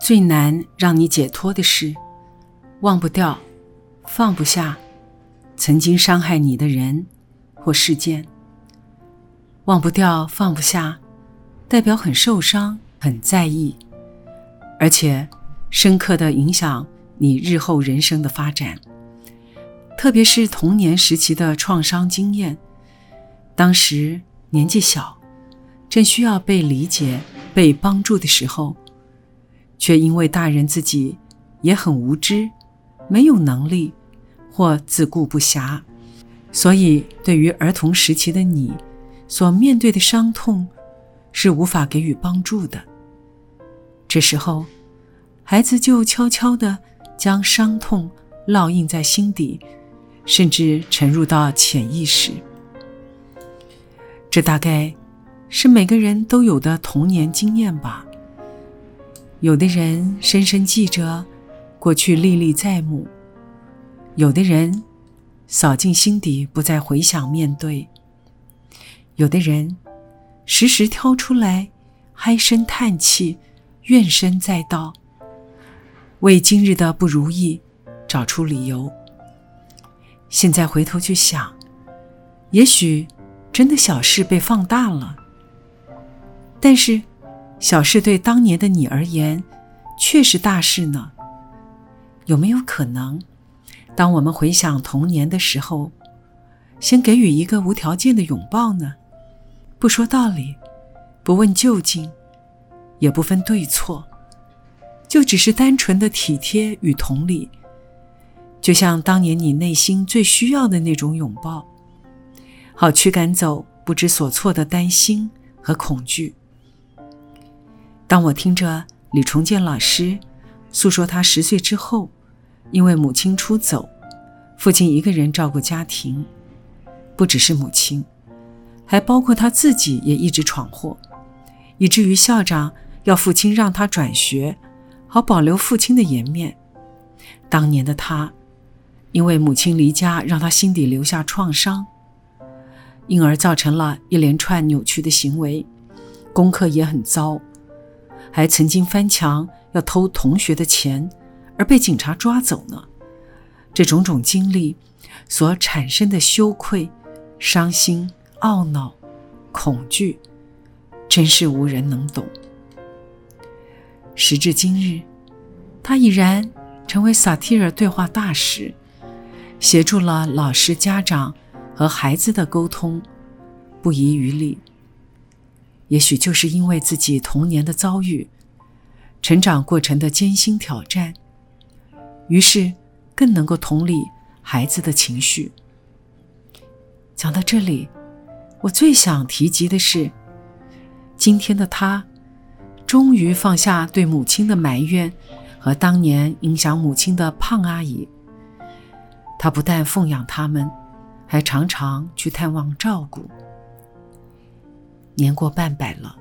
最难让你解脱的事，忘不掉、放不下曾经伤害你的人或事件。忘不掉、放不下，代表很受伤、很在意，而且深刻的影响你日后人生的发展。特别是童年时期的创伤经验，当时年纪小，正需要被理解、被帮助的时候。却因为大人自己也很无知，没有能力或自顾不暇，所以对于儿童时期的你所面对的伤痛是无法给予帮助的。这时候，孩子就悄悄地将伤痛烙印在心底，甚至沉入到潜意识。这大概是每个人都有的童年经验吧。有的人深深记着过去历历在目，有的人扫进心底不再回想面对，有的人时时挑出来唉声叹气、怨声载道，为今日的不如意找出理由。现在回头去想，也许真的小事被放大了，但是。小事对当年的你而言，却是大事呢。有没有可能，当我们回想童年的时候，先给予一个无条件的拥抱呢？不说道理，不问究竟，也不分对错，就只是单纯的体贴与同理，就像当年你内心最需要的那种拥抱，好驱赶走不知所措的担心和恐惧。当我听着李重建老师诉说他十岁之后，因为母亲出走，父亲一个人照顾家庭，不只是母亲，还包括他自己也一直闯祸，以至于校长要父亲让他转学，好保留父亲的颜面。当年的他，因为母亲离家，让他心底留下创伤，因而造成了一连串扭曲的行为，功课也很糟。还曾经翻墙要偷同学的钱，而被警察抓走呢。这种种经历所产生的羞愧、伤心、懊恼、恐惧，真是无人能懂。时至今日，他已然成为萨提尔对话大使，协助了老师、家长和孩子的沟通，不遗余力。也许就是因为自己童年的遭遇，成长过程的艰辛挑战，于是更能够同理孩子的情绪。讲到这里，我最想提及的是，今天的他，终于放下对母亲的埋怨和当年影响母亲的胖阿姨。他不但奉养他们，还常常去探望照顾。年过半百了，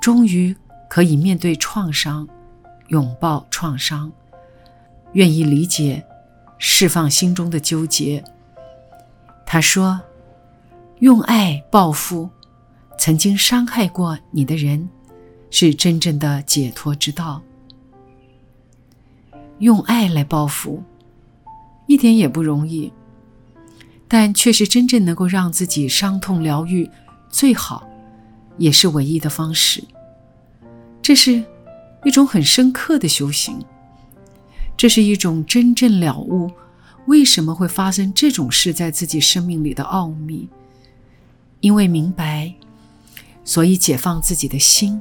终于可以面对创伤，拥抱创伤，愿意理解，释放心中的纠结。他说：“用爱报复曾经伤害过你的人，是真正的解脱之道。用爱来报复，一点也不容易，但却是真正能够让自己伤痛疗愈最好。”也是唯一的方式。这是一种很深刻的修行，这是一种真正了悟为什么会发生这种事在自己生命里的奥秘。因为明白，所以解放自己的心。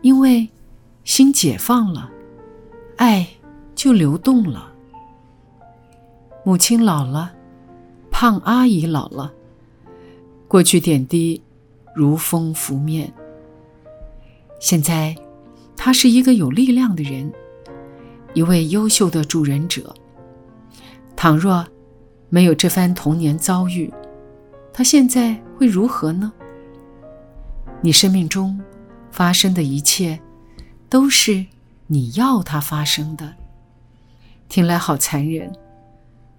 因为心解放了，爱就流动了。母亲老了，胖阿姨老了，过去点滴。如风拂面。现在，他是一个有力量的人，一位优秀的助人者。倘若没有这番童年遭遇，他现在会如何呢？你生命中发生的一切，都是你要它发生的。听来好残忍，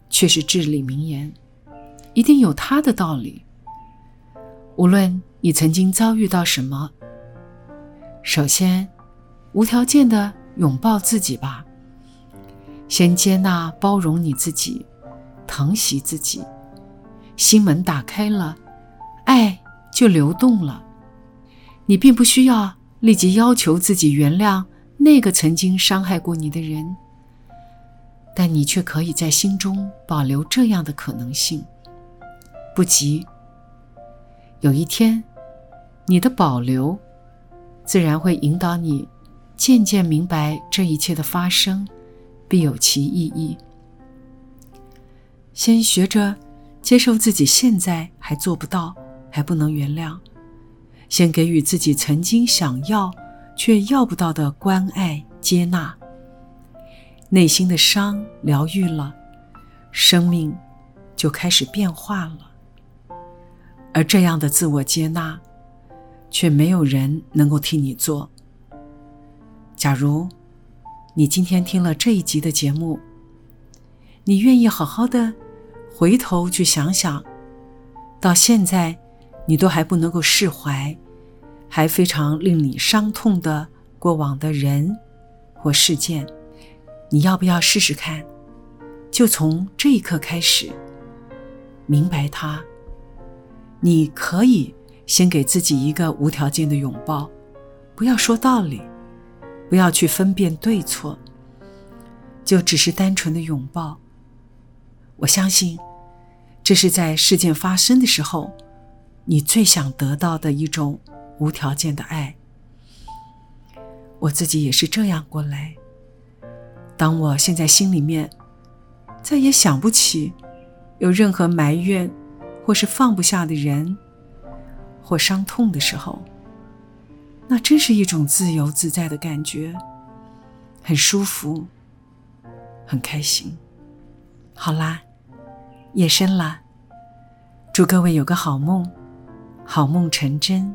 却是至理名言，一定有它的道理。无论你曾经遭遇到什么，首先无条件的拥抱自己吧，先接纳、包容你自己。疼惜自己，心门打开了，爱就流动了。你并不需要立即要求自己原谅那个曾经伤害过你的人，但你却可以在心中保留这样的可能性。不急，有一天，你的保留，自然会引导你渐渐明白这一切的发生必有其意义。先学着接受自己现在还做不到，还不能原谅。先给予自己曾经想要却要不到的关爱、接纳。内心的伤疗愈了，生命就开始变化了。而这样的自我接纳，却没有人能够替你做。假如你今天听了这一集的节目，你愿意好好的？回头去想想，到现在你都还不能够释怀，还非常令你伤痛的过往的人或事件，你要不要试试看？就从这一刻开始，明白它。你可以先给自己一个无条件的拥抱，不要说道理，不要去分辨对错，就只是单纯的拥抱。我相信，这是在事件发生的时候，你最想得到的一种无条件的爱。我自己也是这样过来。当我现在心里面再也想不起有任何埋怨或是放不下的人或伤痛的时候，那真是一种自由自在的感觉，很舒服，很开心。好啦。夜深了，祝各位有个好梦，好梦成真。